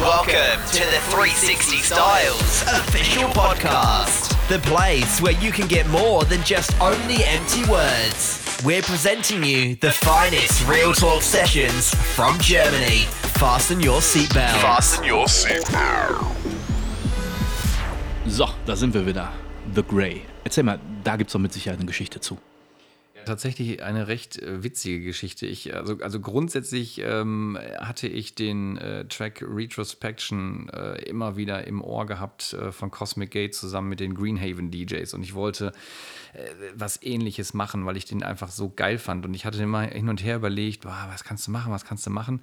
Welcome to the 360 Styles official podcast, the place where you can get more than just only empty words. We're presenting you the finest real talk sessions from Germany. Fasten your seatbelt. Fasten your seatbelt. So, da sind wir wieder. The Grey. Erzähl mal, da gibt es doch mit Sicherheit eine Geschichte zu. Tatsächlich eine recht äh, witzige Geschichte. Ich, also, also grundsätzlich ähm, hatte ich den äh, Track Retrospection äh, immer wieder im Ohr gehabt äh, von Cosmic Gate zusammen mit den Greenhaven DJs und ich wollte äh, was ähnliches machen, weil ich den einfach so geil fand. Und ich hatte immer hin und her überlegt, boah, was kannst du machen, was kannst du machen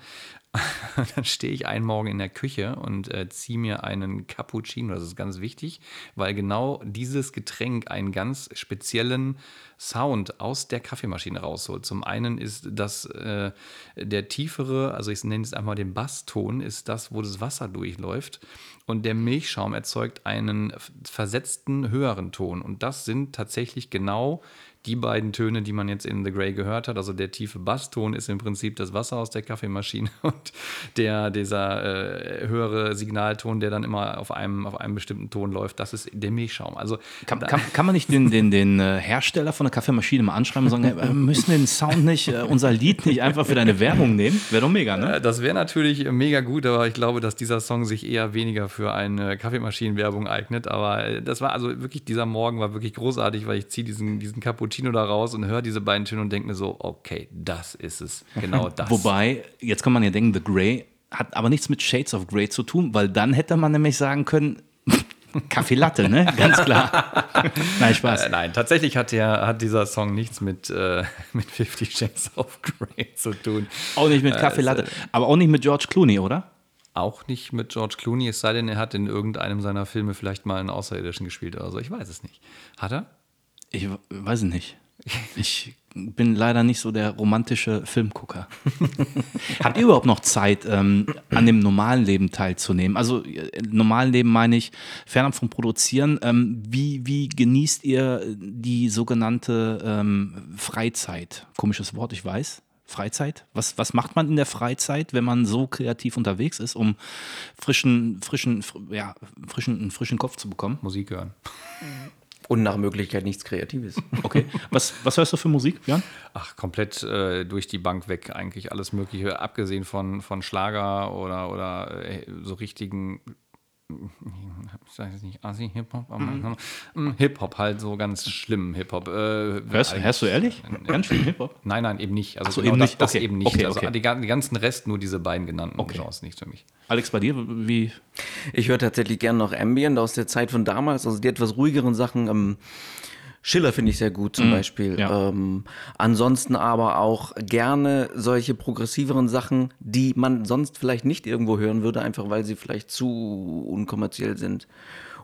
dann stehe ich einen Morgen in der Küche und äh, ziehe mir einen Cappuccino. Das ist ganz wichtig, weil genau dieses Getränk einen ganz speziellen Sound aus der Kaffeemaschine rausholt. Zum einen ist das äh, der tiefere, also ich nenne es einmal den Basston, ist das, wo das Wasser durchläuft. Und der Milchschaum erzeugt einen versetzten höheren Ton. Und das sind tatsächlich genau die beiden Töne, die man jetzt in The Grey gehört hat. Also der tiefe Basston ist im Prinzip das Wasser aus der Kaffeemaschine und der, dieser äh, höhere Signalton, der dann immer auf einem, auf einem bestimmten Ton läuft, das ist der Milchschaum. Also kann, kann, kann man nicht den, den, den äh, Hersteller von der Kaffeemaschine mal anschreiben und sagen, wir müssen den Sound nicht, äh, unser Lied nicht einfach für deine Werbung nehmen? Wäre doch mega, ne? Das wäre natürlich mega gut, aber ich glaube, dass dieser Song sich eher weniger für eine Kaffeemaschinenwerbung eignet. Aber äh, das war also wirklich, dieser Morgen war wirklich großartig, weil ich ziehe diesen, diesen Cappuccino da raus und höre diese beiden Töne und denke mir so, okay, das ist es. Genau das. Wobei, jetzt kann man ja denken, The Grey hat aber nichts mit Shades of Grey zu tun, weil dann hätte man nämlich sagen können, Kaffee Latte, ne? Ganz klar. nein, Spaß. Äh, nein, tatsächlich hat, der, hat dieser Song nichts mit, äh, mit Fifty Shades of Grey zu tun. Auch nicht mit äh, Kaffee Latte. aber auch nicht mit George Clooney, oder? Auch nicht mit George Clooney, es sei denn, er hat in irgendeinem seiner Filme vielleicht mal einen Außerirdischen gespielt oder so. Ich weiß es nicht. Hat er? Ich weiß es nicht. Ich bin leider nicht so der romantische Filmgucker. Habt ihr überhaupt noch Zeit, ähm, an dem normalen Leben teilzunehmen? Also äh, normalen Leben meine ich, fernab vom Produzieren. Ähm, wie, wie genießt ihr die sogenannte ähm, Freizeit? Komisches Wort, ich weiß. Freizeit? Was, was macht man in der Freizeit, wenn man so kreativ unterwegs ist, um frischen, frischen, ja, frischen, einen frischen Kopf zu bekommen? Musik hören. Und nach Möglichkeit nichts Kreatives. Okay. Was, was hörst du für Musik, Jan? Ach, komplett äh, durch die Bank weg, eigentlich alles Mögliche, abgesehen von, von Schlager oder, oder äh, so richtigen ich sage jetzt nicht Asi, Hip-Hop, aber mhm. Hip-Hop halt so ganz schlimm Hip-Hop. Äh, hörst, hörst, du ehrlich? Ganz schlimm Hip-Hop? Nein, nein, eben nicht. Also so, genau eben das, nicht. das okay. eben nicht. Okay, also okay. Die, die, ganzen Rest, nur diese beiden genannten okay. Genres, nicht für mich. Alex, bei dir, wie? Ich höre tatsächlich gerne noch Ambient aus der Zeit von damals, also die etwas ruhigeren Sachen. Ähm, Schiller finde ich sehr gut zum mm, Beispiel. Ja. Ähm, ansonsten aber auch gerne solche progressiveren Sachen, die man sonst vielleicht nicht irgendwo hören würde, einfach weil sie vielleicht zu unkommerziell sind.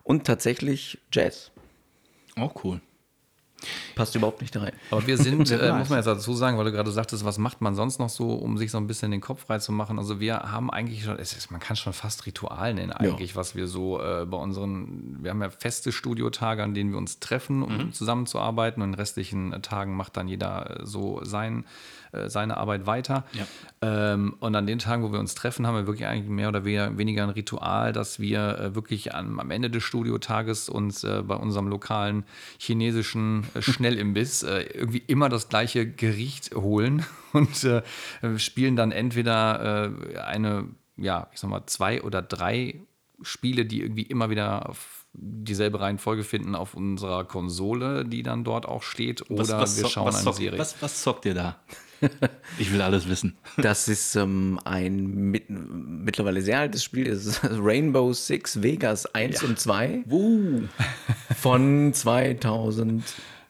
Und tatsächlich Jazz. Auch cool. Passt überhaupt nicht rein. Aber wir sind, äh, muss man jetzt dazu sagen, weil du gerade sagtest, was macht man sonst noch so, um sich so ein bisschen den Kopf frei zu machen? Also wir haben eigentlich schon, ist, man kann schon fast Ritual nennen eigentlich, ja. was wir so äh, bei unseren, wir haben ja feste Studiotage, an denen wir uns treffen, um mhm. zusammenzuarbeiten und in restlichen Tagen macht dann jeder äh, so sein äh, seine Arbeit weiter. Ja. Ähm, und an den Tagen, wo wir uns treffen, haben wir wirklich eigentlich mehr oder weniger ein Ritual, dass wir äh, wirklich am, Ende des Studiotages uns äh, bei unserem lokalen chinesischen äh, Schnellimbiss äh, irgendwie immer das gleiche Gericht holen und äh, spielen dann entweder eine, ja, ich sag mal, zwei oder drei Spiele, die irgendwie immer wieder auf dieselbe Reihenfolge finden auf unserer Konsole, die dann dort auch steht, oder was, was wir schauen was eine Serie. Was, was zockt ihr da? Ich will alles wissen. Das ist ähm, ein mit, mittlerweile sehr altes Spiel. Das ist Rainbow Six Vegas 1 ja. und 2. Uh. Von 2008,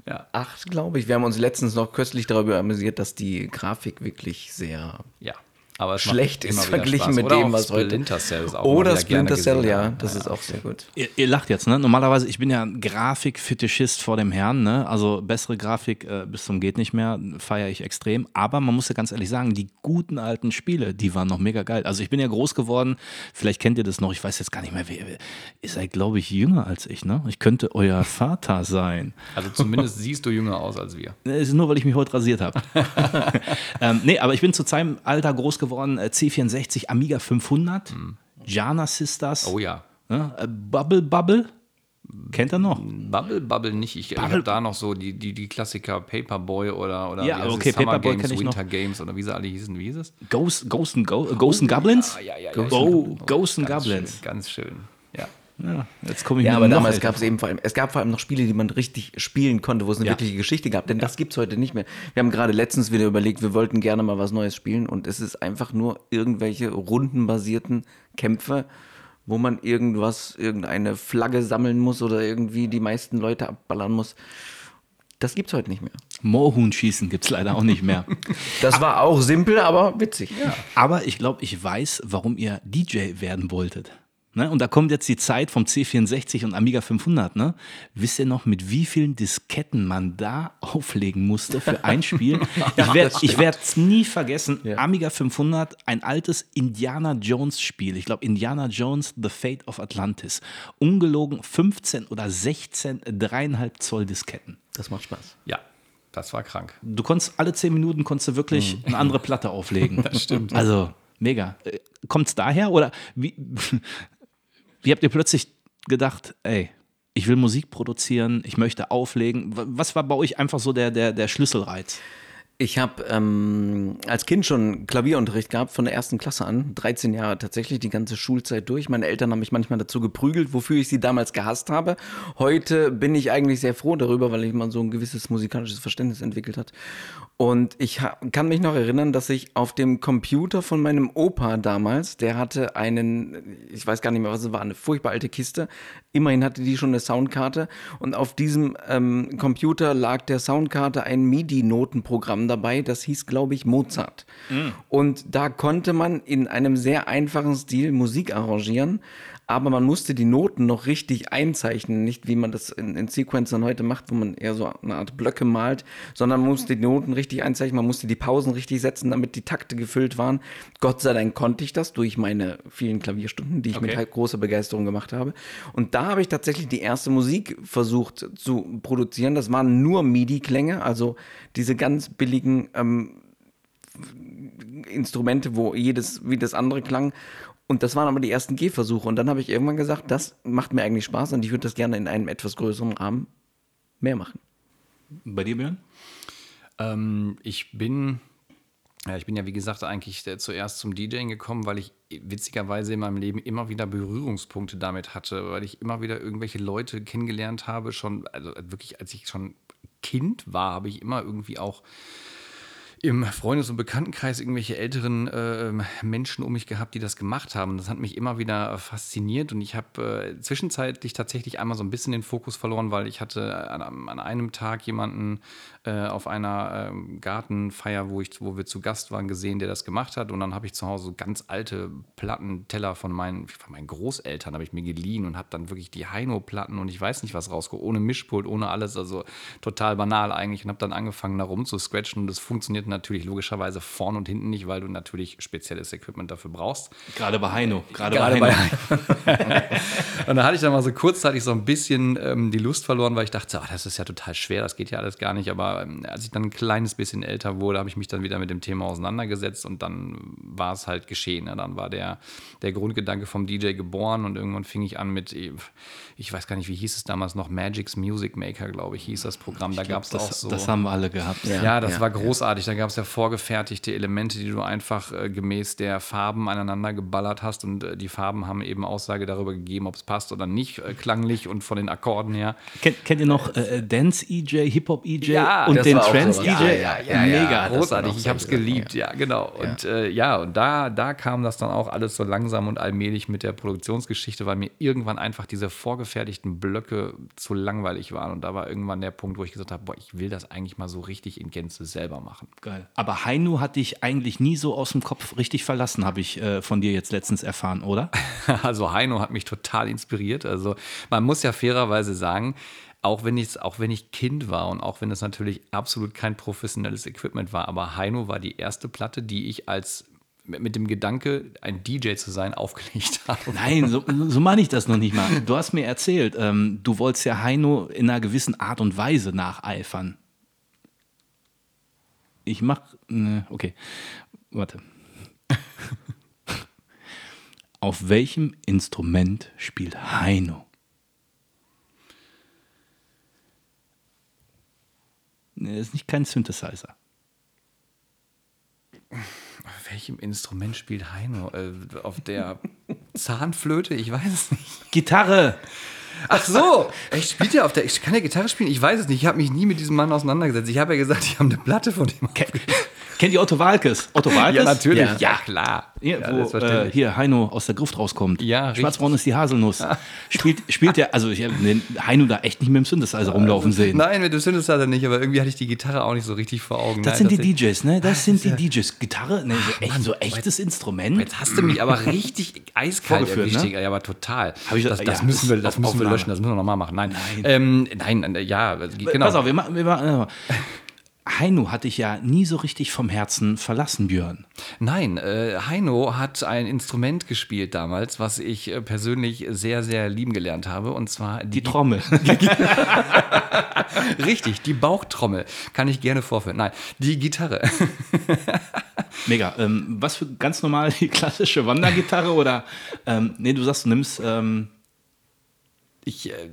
ja. glaube ich. Wir haben uns letztens noch köstlich darüber amüsiert, dass die Grafik wirklich sehr ja aber schlecht ist verglichen mit dem, was heute. Splinter Cell ist auch Oder Splinter Cell, ja, das ja. ist auch sehr gut. Ihr, ihr, lacht jetzt, ne? Normalerweise, ich bin ja ein Grafikfetischist vor dem Herrn, ne? Also bessere Grafik äh, bis zum geht nicht mehr, feiere ich extrem. Aber man muss ja ganz ehrlich sagen, die guten alten Spiele, die waren noch mega geil. Also ich bin ja groß geworden, vielleicht kennt ihr das noch, ich weiß jetzt gar nicht mehr, wer, ihr seid, glaube ich, jünger als ich, ne? Ich könnte euer Vater sein. Also zumindest siehst du jünger aus als wir. Das ist nur, weil ich mich heute rasiert habe. ähm, nee, aber ich bin zu seinem Alter groß geworden geworden, äh, C64 Amiga 500. Mhm. Jana Sisters. Oh ja. Ne? Bubble Bubble. Kennt er noch? Bubble Bubble nicht. Ich, ich habe da noch so die, die, die Klassiker Paperboy oder, oder Ja, okay? Summer Paperboy Games, kenn ich noch. Winter Games oder wie sie alle hießen. Wie hieß es? Ghost, Ghost, and Go, Ghost and Goblins? Ja, ja, ja. Oh, Ghost and Goblins. Schön, ganz schön. Ja. Ja, jetzt komme ich Ja, aber damals gab es eben vor allem, es gab vor allem noch Spiele, die man richtig spielen konnte, wo es eine Ja. wirkliche Geschichte gab. Denn das gibt's heute nicht mehr. Wir haben gerade letztens wieder überlegt, wir wollten gerne mal was Neues spielen und es ist einfach nur irgendwelche rundenbasierten Kämpfe, wo man irgendwas, irgendeine Flagge sammeln muss oder irgendwie die meisten Leute abballern muss. Das gibt's heute nicht mehr. Moorhuhn-Schießen gibt es leider auch nicht mehr. Das war auch simpel, aber witzig. Aber ich glaube, ich weiß, warum ihr DJ werden wolltet. Ne? Und da kommt jetzt die Zeit vom C64 und Amiga 500. Ne? Wisst ihr noch, mit wie vielen Disketten man da auflegen musste für ein Spiel? ich werde es nie vergessen. Amiga 500, ein altes Indiana Jones Spiel. Ich glaube, Indiana Jones, The Fate of Atlantis. Ungelogen 15 oder 16 dreieinhalb Zoll Disketten. Das macht Spaß. ja, das war krank. Du konntest alle zehn Minuten konntest du wirklich eine andere Platte auflegen. Das stimmt. Also mega. Kommt es daher oder wie, wie habt ihr plötzlich gedacht, ey, ich will Musik produzieren, ich möchte auflegen? Was war bei euch einfach so der, der, der Schlüsselreiz? Ich habe ähm, als Kind schon Klavierunterricht gehabt, von der ersten Klasse an, 13 Jahre tatsächlich, die ganze Schulzeit durch. Meine Eltern haben mich manchmal dazu geprügelt, wofür ich sie damals gehasst habe. Heute bin ich eigentlich sehr froh darüber, weil ich mal so ein gewisses musikalisches Verständnis entwickelt hat. Und ich kann mich noch erinnern, dass ich auf dem Computer von meinem Opa damals, der hatte einen, ich weiß gar nicht mehr, was es war, eine furchtbar alte Kiste. Immerhin hatte die schon eine Soundkarte. Und auf diesem ähm, Computer lag der Soundkarte ein MIDI-Notenprogramm dabei, das hieß, glaube ich, Mozart. Und da konnte man in einem sehr einfachen Stil Musik arrangieren. Aber man musste die Noten noch richtig einzeichnen, nicht wie man das in, in Sequencern heute macht, wo man eher so eine Art Blöcke malt, sondern man musste die Noten richtig einzeichnen, man musste die Pausen richtig setzen, damit die Takte gefüllt waren. Gott sei Dank konnte ich das durch meine vielen Klavierstunden, die ich mit Okay. halt großer Begeisterung gemacht habe. Und da habe ich tatsächlich die erste Musik versucht zu produzieren. Das waren nur MIDI-Klänge, also diese ganz billigen ähm, Instrumente, wo jedes wie das andere klang. Und das waren aber die ersten Gehversuche. Und dann habe ich irgendwann gesagt, das macht mir eigentlich Spaß und ich würde das gerne in einem etwas größeren Rahmen mehr machen. Bei dir, Björn? Ähm, ich bin, ja, ich bin ja wie gesagt eigentlich äh, zuerst zum DJing gekommen, weil ich witzigerweise in meinem Leben immer wieder Berührungspunkte damit hatte, weil ich immer wieder irgendwelche Leute kennengelernt habe, schon, also wirklich als ich schon Kind war, habe ich immer irgendwie auch im Freundes- und Bekanntenkreis irgendwelche älteren äh, Menschen um mich gehabt, die das gemacht haben. Das hat mich immer wieder fasziniert und ich habe äh, zwischenzeitlich tatsächlich einmal so ein bisschen den Fokus verloren, weil ich hatte an, an einem Tag jemanden äh, auf einer ähm, Gartenfeier, wo, ich, wo wir zu Gast waren, gesehen, der das gemacht hat und dann habe ich zu Hause so ganz alte Plattenteller von meinen, von meinen Großeltern habe ich mir geliehen und habe dann wirklich die Heino-Platten und ich weiß nicht was rausgeholt, ohne Mischpult, ohne alles, also total banal eigentlich und habe dann angefangen da rumzuscratchen und das funktioniert natürlich logischerweise vorn und hinten nicht, weil du natürlich spezielles Equipment dafür brauchst. Gerade bei Heino. Gerade, Gerade bei bei Heino. Und da hatte ich dann mal so kurzzeitig so ein bisschen ähm, die Lust verloren, weil ich dachte, ah, das ist ja total schwer, das geht ja alles gar nicht. Aber ähm, als ich dann ein kleines bisschen älter wurde, habe ich mich dann wieder mit dem Thema auseinandergesetzt und dann war es halt geschehen. Ne? Dann war der, der Grundgedanke vom DJ geboren und irgendwann fing ich an mit, ich weiß gar nicht, wie hieß es damals noch, Magic's Music Maker, glaube ich, hieß das Programm. Da gab es auch Das, so. das haben wir alle gehabt. Ja, das ja, war großartig. Da gab es ja vorgefertigte Elemente, die du einfach äh, gemäß der Farben aneinander geballert hast. Und äh, die Farben haben eben Aussage darüber gegeben, ob es passt oder nicht, äh, klanglich und von den Akkorden her. Kennt, kennt ihr noch äh, Dance EJ, Hip Hop EJ Ja, und das den sowas. EJ? Ja, ja, ja, Mega. großartig. Ich habe es geliebt, ja, genau. Und äh, ja, und da, da kam das dann auch alles so langsam und allmählich mit der Produktionsgeschichte, weil mir irgendwann einfach diese vorgefertigten Blöcke zu langweilig waren. Und da war irgendwann der Punkt, wo ich gesagt habe, boah, ich will das eigentlich mal so richtig in Gänze selber machen. Geil. Aber Heino hat dich eigentlich nie so aus dem Kopf richtig verlassen, habe ich äh, von dir jetzt letztens erfahren, oder? Also Heino hat mich total inspiriert. Also man muss ja fairerweise sagen, auch wenn, ich, auch wenn ich Kind war und auch wenn es natürlich absolut kein professionelles Equipment war, aber Heino war die erste Platte, die ich als mit dem Gedanke, ein DJ zu sein, aufgelegt habe. Nein, so, so meine ich das noch nicht mal. Du hast mir erzählt, ähm, du wolltest ja Heino in einer gewissen Art und Weise nacheifern. Ich mach. Ne, okay. Warte. Auf welchem Instrument spielt Heino? Ist nicht kein Synthesizer. Auf welchem Instrument spielt Heino? Äh, auf der Zahnflöte? Ich weiß es nicht. Gitarre! Ach so, echt spielt er auf der. Ich kann ja Gitarre spielen? Ich weiß es nicht. Ich habe mich nie mit diesem Mann auseinandergesetzt. Ich habe ja gesagt, ich habe eine Platte von dem. Kennt ihr Otto Walkes? Otto Walkes? Ja, natürlich. Ja, Ja, klar. Hier, Ja, wo äh, hier Heino aus der Gruft rauskommt. Ja. Schwarzbraun ist die Haselnuss. Spielt, spielt der, also ich habe den Heino da echt nicht mit dem Synthesizer rumlaufen sehen. Nein, mit dem Synthesizer nicht, aber irgendwie hatte ich die Gitarre auch nicht so richtig vor Augen. Das Nein, sind die. DJs, ne? Das sind die DJs. Gitarre, ne, so, echt, so echtes Instrument. Jetzt hast du mich aber richtig eiskalt erwischt. ne? Ja, aber total. Ich- das, das müssen wir, das müssen wir löschen, das müssen wir nochmal machen. Nein, nein, ähm, nein äh, ja, genau. Pass auf, wir machen, wir machen, äh, Heino hatte ich ja nie so richtig vom Herzen verlassen, Björn. Nein, äh, Heino hat ein Instrument gespielt damals, was ich äh, persönlich sehr, sehr lieben gelernt habe, und zwar Die Trommel. Richtig, die Bauchtrommel. Kann ich gerne vorführen. Nein, die Gitarre. Mega. Ähm, was für ganz normal die klassische Wandergitarre oder ähm, nee, du sagst, du nimmst ähm, Ich, äh,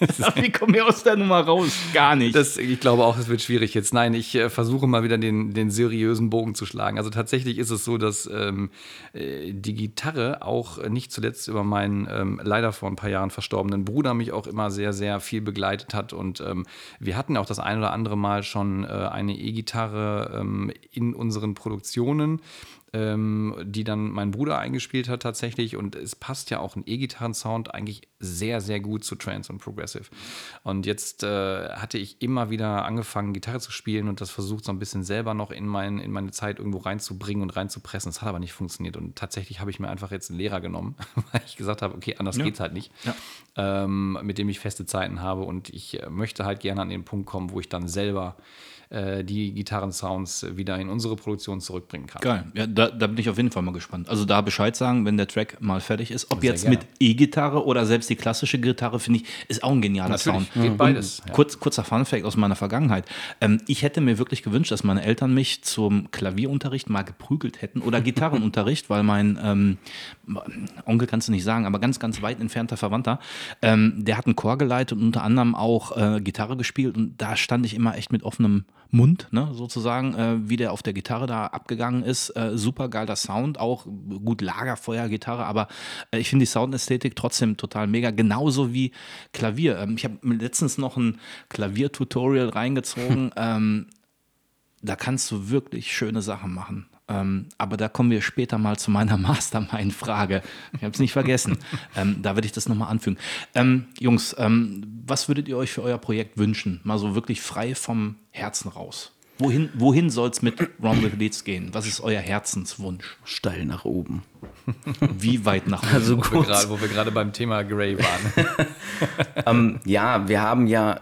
Wie kommen wir aus der Nummer raus? Gar nicht. Das, ich glaube auch, es wird schwierig jetzt. Nein, ich äh, versuche mal wieder den, den seriösen Bogen zu schlagen. Also tatsächlich ist es so, dass ähm, äh, die Gitarre auch äh, nicht zuletzt über meinen ähm, leider vor ein paar Jahren verstorbenen Bruder mich auch immer sehr, sehr viel begleitet hat. Und ähm, wir hatten auch das ein oder andere Mal schon äh, eine E-Gitarre ähm, in unseren Produktionen ähm, die dann mein Bruder eingespielt hat tatsächlich. Und es passt ja auch ein E-Gitarren-Sound eigentlich sehr, sehr gut zu Trance und Progressive. Und jetzt äh, hatte ich immer wieder angefangen, Gitarre zu spielen und das versucht so ein bisschen selber noch in, mein, in meine Zeit irgendwo reinzubringen und reinzupressen. Das hat aber nicht funktioniert. Und tatsächlich habe ich mir einfach jetzt einen Lehrer genommen, weil ich gesagt habe, okay, anders geht's halt nicht. Ähm, mit dem ich feste Zeiten habe. Und ich äh, möchte halt gerne an den Punkt kommen, wo ich dann selber äh, die Gitarrensounds wieder in unsere Produktion zurückbringen kann. Geil. Ja, da, da bin ich auf jeden Fall mal gespannt. Also da Bescheid sagen, wenn der Track mal fertig ist. Ob Sehr jetzt gerne. mit E-Gitarre oder selbst die klassische Gitarre, finde ich, ist auch ein genialer Natürlich, Sound. geht beides, ja. Kurz, kurzer Funfact aus meiner Vergangenheit. Ähm, ich hätte mir wirklich gewünscht, dass meine Eltern mich zum Klavierunterricht mal geprügelt hätten oder Gitarrenunterricht, weil mein ähm, Onkel kannst du nicht sagen, aber ganz, ganz weit entfernter Verwandter, ähm, der hat einen Chor geleitet und unter anderem auch äh, Gitarre gespielt und da stand ich immer echt mit offenem Mund, ne, sozusagen, äh, wie der auf der Gitarre da abgegangen ist. Äh, super geiler Sound, auch gut Lagerfeuer-Gitarre, aber äh, ich finde die Soundästhetik trotzdem total mega, genauso wie Klavier. Ähm, ich habe letztens noch ein Klaviertutorial reingezogen. ähm, da kannst du wirklich schöne Sachen machen. Ähm, aber da kommen wir später mal zu meiner Mastermind-Frage. Ich habe es nicht vergessen. ähm, da werde ich das nochmal anfügen. Ähm, Jungs, ähm, was würdet ihr euch für euer Projekt wünschen? Mal so wirklich frei vom Herzen raus. Wohin, wohin soll es mit Ron with Leads gehen? Was ist euer Herzenswunsch? Steil nach oben. Wie weit nach oben? Also Wo wir gut. gerade- wo wir gerade beim Thema Grey waren. ähm, ja, wir haben ja,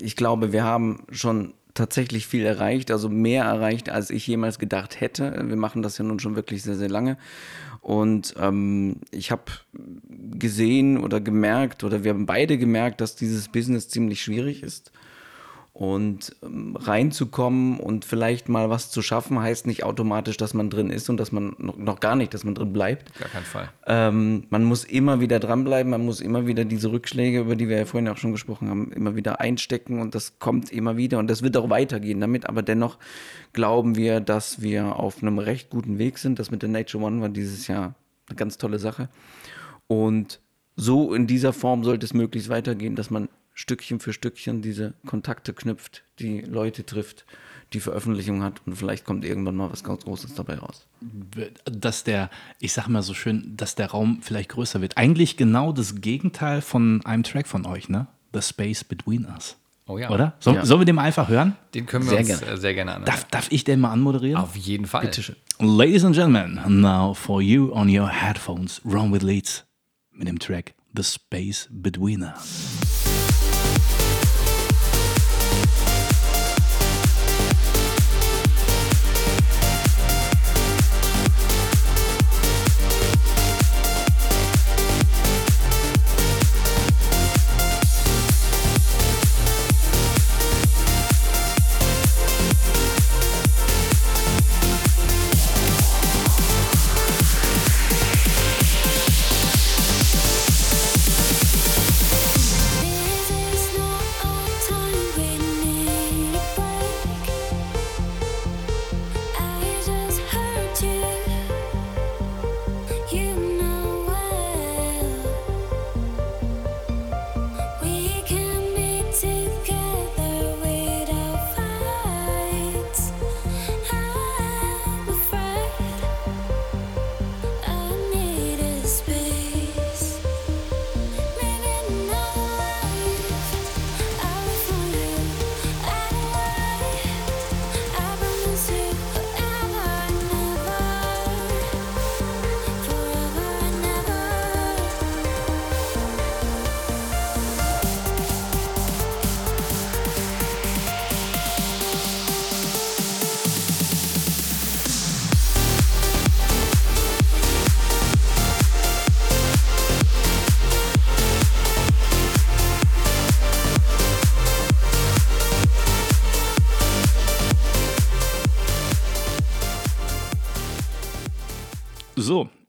ich glaube, wir haben schon tatsächlich viel erreicht, also mehr erreicht, als ich jemals gedacht hätte. Wir machen das ja nun schon wirklich sehr, sehr lange. Und ähm, ich habe gesehen oder gemerkt, oder wir haben beide gemerkt, dass dieses Business ziemlich schwierig ist. Und ähm, reinzukommen und vielleicht mal was zu schaffen, heißt nicht automatisch, dass man drin ist und dass man noch, gar nicht, dass man drin bleibt. Gar keinen Fall. Ähm, man muss immer wieder dranbleiben, man muss immer wieder diese Rückschläge, über die wir ja vorhin auch schon gesprochen haben, immer wieder einstecken und das kommt immer wieder und das wird auch weitergehen damit. Aber dennoch glauben wir, dass wir auf einem recht guten Weg sind. Das mit der Nature One war dieses Jahr eine ganz tolle Sache. Und so in dieser Form sollte es möglichst weitergehen, dass man Stückchen für Stückchen diese Kontakte knüpft, die Leute trifft, die Veröffentlichung hat und vielleicht kommt irgendwann mal was ganz Großes dabei raus. dass der, ich sag mal so schön, dass der Raum vielleicht größer wird. Eigentlich genau das Gegenteil von einem Track von euch, ne? The Space Between Us. Oh ja. Oder? Soll, Ja. Sollen wir den mal einfach hören? Den können wir Sehr uns gerne. äh, sehr gerne anhören. Darf, darf ich den mal anmoderieren? Auf jeden Fall. Bitte schön. Ladies and gentlemen, now for you on your headphones, Run with Leads mit dem Track The Space Between Us.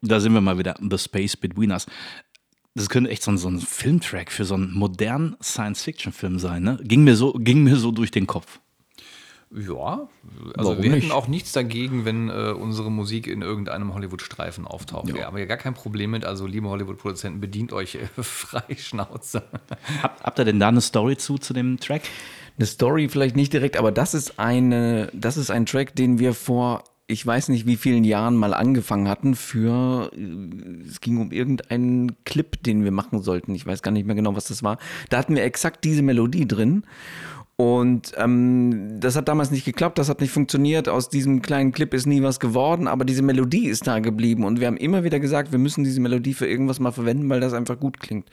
Da sind wir mal wieder. The Space Between Us. Das könnte echt so ein, so ein Filmtrack für so einen modernen Science-Fiction-Film sein, ne? Ging mir, so, ging mir so durch den Kopf. Ja, also Warum wir hätten nicht? auch nichts dagegen, wenn äh, unsere Musik in irgendeinem Hollywood-Streifen auftaucht. Wir haben ja gar kein Problem mit. Also, liebe Hollywood-Produzenten, bedient euch äh, frei Schnauze. Hab, habt ihr denn da eine Story zu, zu dem Track? Eine Story vielleicht nicht direkt, aber das ist eine, das ist ein Track, den wir vor ich weiß nicht wie vielen Jahren mal angefangen hatten für, äh, es ging um irgendeinen Clip, den wir machen sollten. Ich weiß gar nicht mehr genau, was das war. Da hatten wir exakt diese Melodie drin. Und ähm, das hat damals nicht geklappt, das hat nicht funktioniert. Aus diesem kleinen Clip ist nie was geworden, aber diese Melodie ist da geblieben. Und wir haben immer wieder gesagt, wir müssen diese Melodie für irgendwas mal verwenden, weil das einfach gut klingt.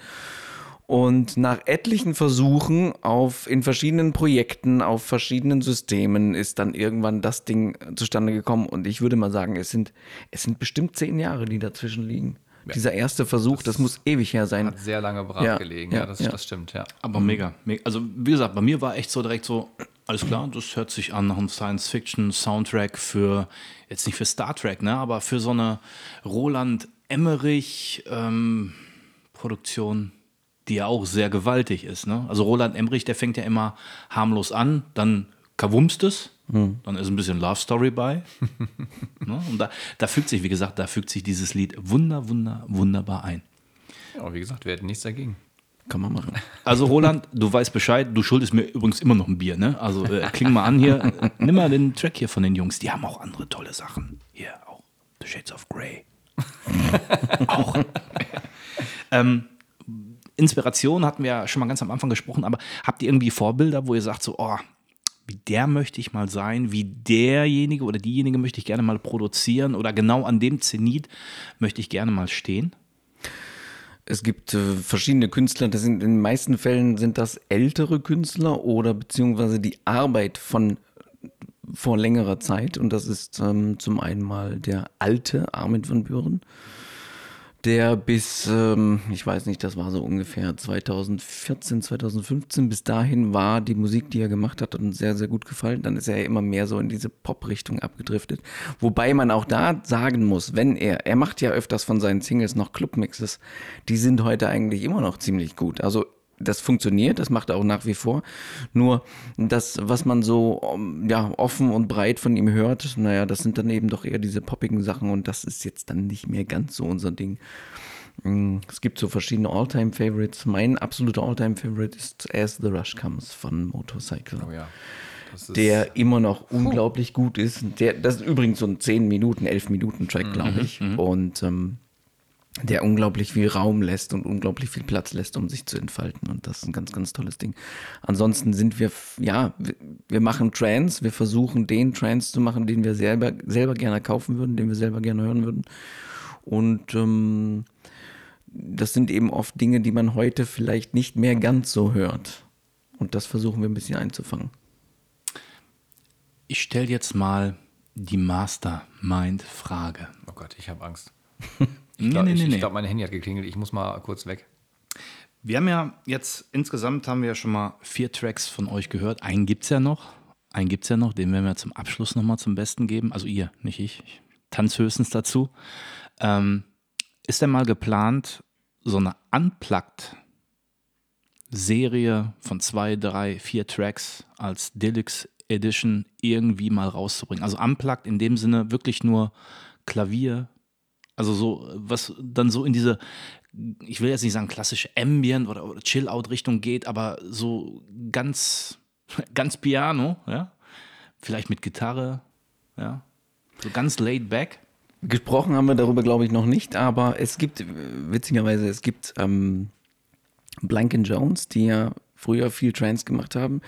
Und nach etlichen Versuchen auf, in verschiedenen Projekten, auf verschiedenen Systemen ist dann irgendwann das Ding zustande gekommen. Und ich würde mal sagen, es sind, es sind bestimmt zehn Jahre, die dazwischen liegen. Dieser erste Versuch, das, muss ewig her sein. Hat sehr lange brach Ja, gelegen. Ja, ja, das, ja. das stimmt, ja. Aber mega, mega. Also, wie gesagt, bei mir war echt so direkt so, alles klar, das hört sich an nach einem Science-Fiction-Soundtrack für, jetzt nicht für Star Trek, ne, aber für so eine Roland Emmerich-Produktion, die ja auch sehr gewaltig ist. Ne? Also, Roland Emmerich, der fängt ja immer harmlos an, dann kavumst es, dann ist ein bisschen Love Story bei. ne? Und da, da fügt sich, wie gesagt, da fügt sich dieses Lied wunder, wunder, wunderbar ein. ja. Wie gesagt, wir hätten nichts dagegen. Kann man machen. Also Roland, du weißt Bescheid, du schuldest mir übrigens immer noch ein Bier, ne? Also äh, kling mal an hier, nimm mal den Track hier von den Jungs, die haben auch andere tolle Sachen. Hier auch The Shades of Grey. auch. ähm, Inspiration hatten wir ja schon mal ganz am Anfang gesprochen, aber habt ihr irgendwie Vorbilder, wo ihr sagt so, oh, wie der möchte ich mal sein, wie derjenige oder diejenige möchte ich gerne mal produzieren oder genau an dem Zenit möchte ich gerne mal stehen? Es gibt äh, verschiedene Künstler, das sind in den meisten Fällen sind das ältere Künstler oder beziehungsweise die Arbeit von vor längerer Zeit und das ist ähm, zum einen mal der alte Armin van Buren, der bis, ähm, ich weiß nicht, das war so ungefähr 2014, 2015, bis dahin war die Musik, die er gemacht hat, uns sehr, sehr gut gefallen. Dann ist er immer mehr so in diese Pop-Richtung abgedriftet. Wobei man auch da sagen muss, wenn er, er macht ja öfters von seinen Singles noch Clubmixes, die sind heute eigentlich immer noch ziemlich gut. Also das funktioniert, das macht er auch nach wie vor. Nur das, was man so um, ja, offen und breit von ihm hört, naja, das sind dann eben doch eher diese poppigen Sachen und das ist jetzt dann nicht mehr ganz so unser Ding. Mm, Es gibt so verschiedene All-Time-Favorites. Mein absoluter All-Time-Favorite ist As the Rush Comes von Motorcycle. Oh ja. Der immer noch unglaublich gut ist. Der, das ist übrigens so ein 10 Minuten, 11 Minuten Track, glaube ich. Und ähm, der unglaublich viel Raum lässt und unglaublich viel Platz lässt, um sich zu entfalten. Und das ist ein ganz, ganz tolles Ding. Ansonsten sind wir, ja, wir, machen Trance. Wir versuchen, den Trance zu machen, den wir selber, selber gerne kaufen würden, den wir selber gerne hören würden. Und ähm, das sind eben oft Dinge, die man heute vielleicht nicht mehr ganz so hört. Und das versuchen wir ein bisschen einzufangen. Ich stelle jetzt mal die Mastermind-Frage. oh Gott, ich habe Angst. Ich glaube, nee, nee, nee. glaub, mein Handy hat geklingelt. Ich muss mal kurz weg. Wir haben ja jetzt, insgesamt haben wir ja schon mal vier Tracks von euch gehört. Einen gibt es ja noch. Einen gibt es ja noch, den werden wir zum Abschluss nochmal zum Besten geben. Also ihr, nicht ich. Ich tanze höchstens dazu. Ähm, ist denn mal geplant, so eine Unplugged-Serie von zwei, drei, vier Tracks als Deluxe Edition irgendwie mal rauszubringen? Also Unplugged in dem Sinne wirklich nur Klavier, also so, was dann so in diese, ich will jetzt nicht sagen klassische Ambient oder, Chill-Out-Richtung geht, aber so ganz, ganz Piano, ja. Vielleicht mit Gitarre, ja. So ganz laid back. Gesprochen haben wir darüber, glaube ich, noch nicht, aber es gibt, witzigerweise, es gibt ähm, Blank Jones, die ja früher viel Trance gemacht haben,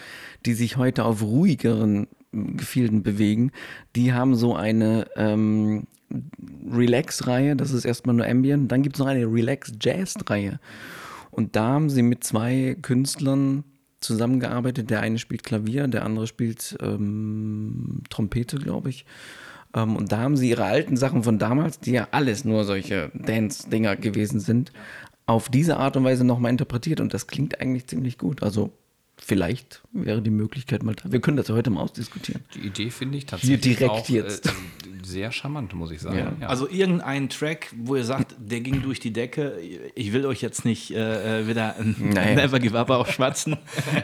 die sich heute auf ruhigeren Gefilden bewegen. Die haben so eine ähm, Relax-Reihe, das ist erstmal nur Ambient. Dann gibt es noch eine Relax-Jazz-Reihe. Und da haben sie mit zwei Künstlern zusammengearbeitet. Der eine spielt Klavier, der andere spielt ähm, Trompete, glaube ich. Ähm, und da haben sie ihre alten Sachen von damals, die ja alles nur solche Dance-Dinger gewesen sind, auf diese Art und Weise nochmal interpretiert. Und das klingt eigentlich ziemlich gut. Also vielleicht wäre die Möglichkeit mal da. Wir können das ja heute mal ausdiskutieren. Die Idee finde ich tatsächlich direkt auch, jetzt. Äh, sehr charmant, muss ich sagen. Ja. Ja. Also irgendein Track, wo ihr sagt, der ging durch die Decke. Ich will euch jetzt nicht äh, äh wieder naja. Never Give Up aufschwatzen.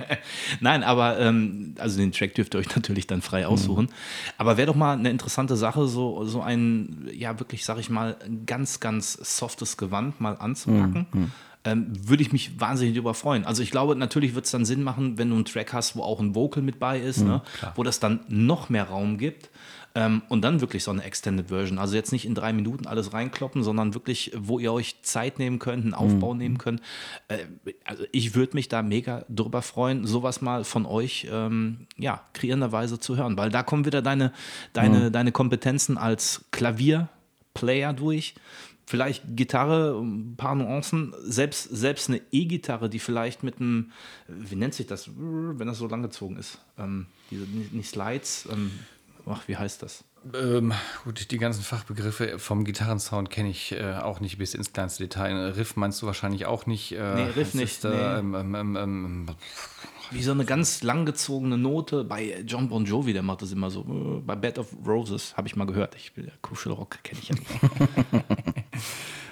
Nein, aber ähm, also den Track dürft ihr euch natürlich dann frei aussuchen. Mhm. Aber wäre doch mal eine interessante Sache, so, so ein, ja wirklich, sag ich mal, ganz, ganz softes Gewand mal anzupacken. Mhm. Ähm, würde ich mich wahnsinnig darüber freuen. Also ich glaube, natürlich wird es dann Sinn machen, wenn du einen Track hast, wo auch ein Vocal mit bei ist, mhm, ne? wo das dann noch mehr Raum gibt. Ähm, und dann wirklich so eine Extended Version. Also jetzt nicht in drei Minuten alles reinkloppen, sondern wirklich, wo ihr euch Zeit nehmen könnt, einen Aufbau mhm. nehmen könnt. Äh, also ich würde mich da mega drüber freuen, sowas mal von euch ähm, ja, kreierenderweise zu hören, weil da kommen wieder deine, deine, mhm. deine Kompetenzen als Klavierplayer durch vielleicht Gitarre, ein paar Nuancen, selbst, selbst eine E-Gitarre, die vielleicht mit einem, wie nennt sich das, wenn das so langgezogen ist, ähm, diese, nicht Slides, ähm, ach, wie heißt das? Ähm, gut, die ganzen Fachbegriffe vom Gitarrensound kenne ich äh, auch nicht bis ins kleinste Detail. Riff meinst du wahrscheinlich auch nicht. Äh, nee, Riff nicht. Äh, nee. Ähm, ähm, ähm, wie so eine ganz langgezogene Note. Bei John Bon Jovi, der macht das immer so. Äh, bei Bed of Roses habe ich mal gehört. Ich will Kuschelrock kenne ich ja nicht.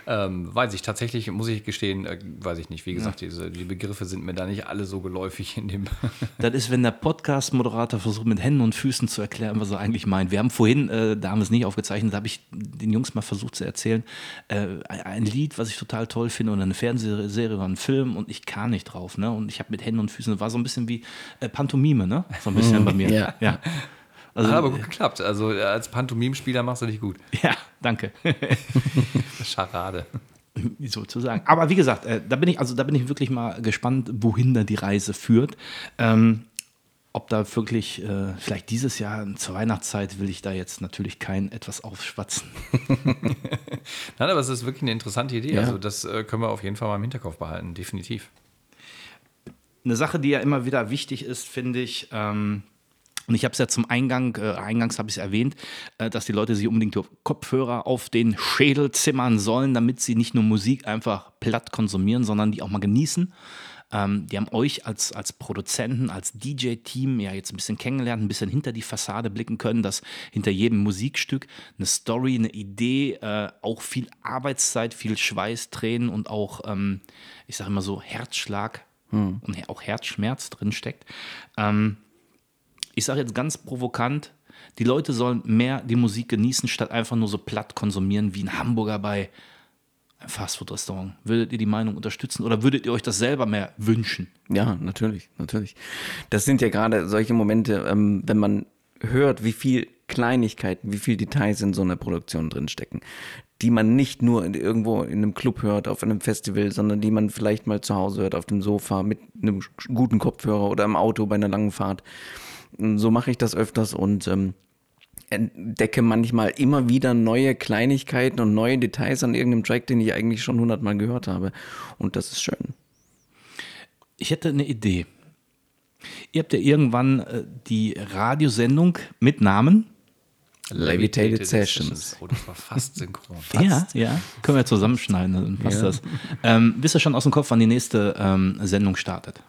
Ähm, weiß ich tatsächlich, muss ich gestehen, äh, weiß ich nicht. Wie gesagt, ja. diese, die Begriffe sind mir da nicht alle so geläufig in dem. das ist, wenn der Podcast-Moderator versucht, mit Händen und Füßen zu erklären, was er eigentlich meint. Wir haben vorhin, äh, da haben wir es nicht aufgezeichnet, da habe ich den Jungs mal versucht zu erzählen, äh, ein Lied, was ich total toll finde, oder eine Fernsehserie oder einen Film und ich kam nicht drauf. Ne? Und ich habe mit Händen und Füßen, das war so ein bisschen wie äh, Pantomime, ne? So ein bisschen bei mir. Ja. ja. Also, Hat aber gut geklappt. Also äh, als Pantomimspieler machst du dich gut. Ja, danke. Scharade. Sozusagen. Aber wie gesagt, äh, da bin ich, also da bin ich wirklich mal gespannt, wohin da die Reise führt. Ähm, ob da wirklich, äh, vielleicht dieses Jahr zur Weihnachtszeit will ich da jetzt natürlich kein etwas aufschwatzen. Nein, aber es ist wirklich eine interessante Idee. Ja. Also das äh, können wir auf jeden Fall mal im Hinterkopf behalten, definitiv. Eine Sache, die ja immer wieder wichtig ist, finde ich, ähm, und ich habe es ja zum Eingang, äh, eingangs habe ich es erwähnt, äh, dass die Leute sich unbedingt Kopfhörer auf den Schädel zimmern sollen, damit sie nicht nur Musik einfach platt konsumieren, sondern die auch mal genießen. Ähm, die haben euch als, als Produzenten, als DJ-Team ja jetzt ein bisschen kennengelernt, ein bisschen hinter die Fassade blicken können, dass hinter jedem Musikstück eine Story, eine Idee, äh, auch viel Arbeitszeit, viel Schweiß, Tränen und auch, ähm, ich sage immer so, Herzschlag hm. und auch Herzschmerz drinsteckt. Ähm, ich sage jetzt ganz provokant, die Leute sollen mehr die Musik genießen, statt einfach nur so platt konsumieren wie ein Hamburger bei einem Fastfood-Restaurant. Würdet ihr die Meinung unterstützen oder würdet ihr euch das selber mehr wünschen? Ja, natürlich, natürlich. Das sind ja gerade solche Momente, ähm, wenn man hört, wie viel Kleinigkeiten, wie viel Details in so einer Produktion drinstecken, die man nicht nur in, irgendwo in einem Club hört, auf einem Festival, sondern die man vielleicht mal zu Hause hört, auf dem Sofa mit einem guten Kopfhörer oder im Auto bei einer langen Fahrt. So mache ich das öfters und ähm, entdecke manchmal immer wieder neue Kleinigkeiten und neue Details an irgendeinem Track, den ich eigentlich schon hundertmal gehört habe. Und das ist schön. Ich hätte eine Idee. Ihr habt ja irgendwann äh, die Radiosendung mit Namen Levitated, Levitated Sessions. Sessions. Oh, das war fast synchron. Fast. Ja, ja. Können wir zusammenschneiden, dann passt ja. das. Ähm, wisst ihr schon aus dem Kopf, wann die nächste ähm, Sendung startet?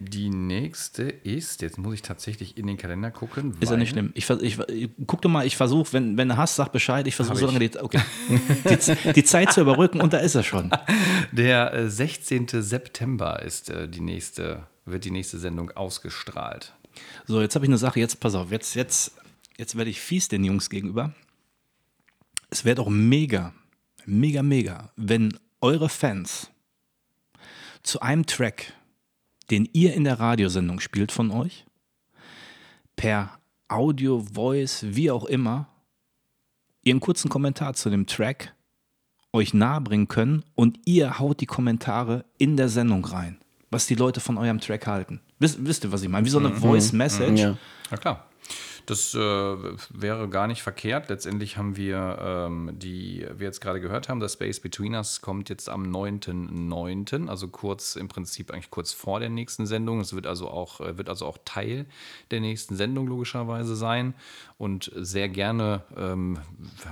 Die nächste ist, jetzt muss ich tatsächlich in den Kalender gucken. Ist ja nicht schlimm. Ich, ich, ich, guck doch mal, ich versuche, wenn, wenn du hast, sag Bescheid. Ich versuche so lange die, okay. die, die, Zeit zu überbrücken und da ist er schon. Der 16. Äh, September ist äh, die nächste, wird die nächste Sendung ausgestrahlt. So, jetzt habe ich eine Sache, jetzt pass auf, jetzt, jetzt, jetzt werde ich fies den Jungs gegenüber. Es wäre doch mega, mega, mega, wenn eure Fans zu einem Track den ihr in der Radiosendung spielt von euch, per Audio, Voice, wie auch immer, ihren kurzen Kommentar zu dem Track euch nahebringen können und ihr haut die Kommentare in der Sendung rein, was die Leute von eurem Track halten. Wisst, wisst ihr, was ich meine? Wie so eine mhm. Voice Message. Ja. ja, klar. Das äh, wäre gar nicht verkehrt. Letztendlich haben wir, ähm, die wir jetzt gerade gehört haben, das Space Between Us kommt jetzt am 9.9., also kurz im Prinzip eigentlich kurz vor der nächsten Sendung. Es wird also auch, äh, wird also auch Teil der nächsten Sendung logischerweise sein. Und sehr gerne ähm,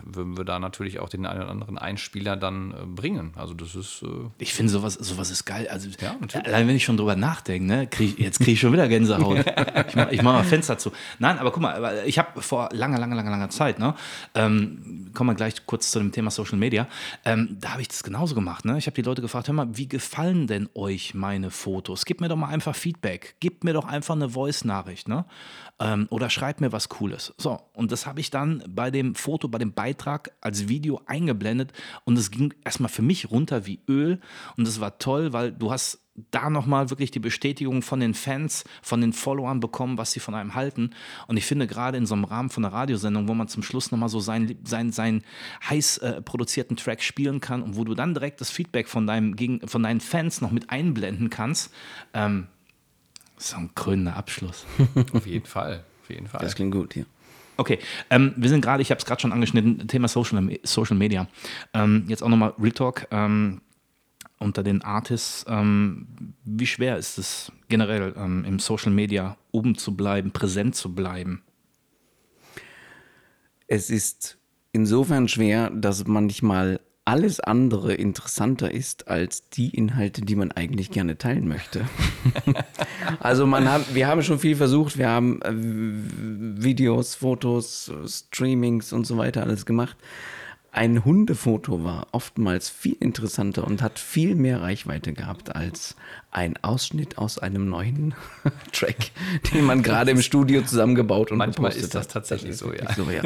würden wir da natürlich auch den einen oder anderen Einspieler dann äh, bringen. Also das ist. Äh ich finde sowas, sowas ist geil. Also ja, allein wenn ich schon drüber nachdenke, ne, krieg, jetzt kriege ich schon wieder Gänsehaut. ich mache mach mal Fenster zu. Nein, aber guck mal, weil ich habe vor langer, langer, langer, langer Zeit, ne, ähm, kommen wir gleich kurz zu dem Thema Social Media, ähm, da habe ich das genauso gemacht. Ne? Ich habe die Leute gefragt, hör mal, wie gefallen denn euch meine Fotos? Gib mir doch mal einfach Feedback, gib mir doch einfach eine Voice-Nachricht, ne? Ähm, oder schreib mir was Cooles. So, und das habe ich dann bei dem Foto, bei dem Beitrag als Video eingeblendet und es ging erstmal für mich runter wie Öl und es war toll, weil du hast da nochmal wirklich die Bestätigung von den Fans, von den Followern bekommen, was sie von einem halten. Und ich finde gerade in so einem Rahmen von einer Radiosendung, wo man zum Schluss nochmal so seinen sein, sein heiß äh, produzierten Track spielen kann und wo du dann direkt das Feedback von, deinem, von deinen Fans noch mit einblenden kannst, ähm, so ein krönender Abschluss. Auf jeden Fall. Auf jeden Fall. Das klingt gut, ja. Okay, ähm, wir sind gerade, ich habe es gerade schon angeschnitten, Thema Social, Social Media. Ähm, jetzt auch nochmal Real Talk. Ähm, unter den Artists. Ähm, wie schwer ist es generell ähm, im Social Media oben zu bleiben, präsent zu bleiben? Es ist insofern schwer, dass manchmal alles andere interessanter ist als die Inhalte, die man eigentlich gerne teilen möchte. also man hat, wir haben schon viel versucht, wir haben äh, Videos, Fotos, Streamings und so weiter alles gemacht ein Hundefoto war oftmals viel interessanter und hat viel mehr Reichweite gehabt als ein Ausschnitt aus einem neuen Track, den man gerade im Studio zusammengebaut und Manchmal ist das hat. tatsächlich so, ja. So, ja.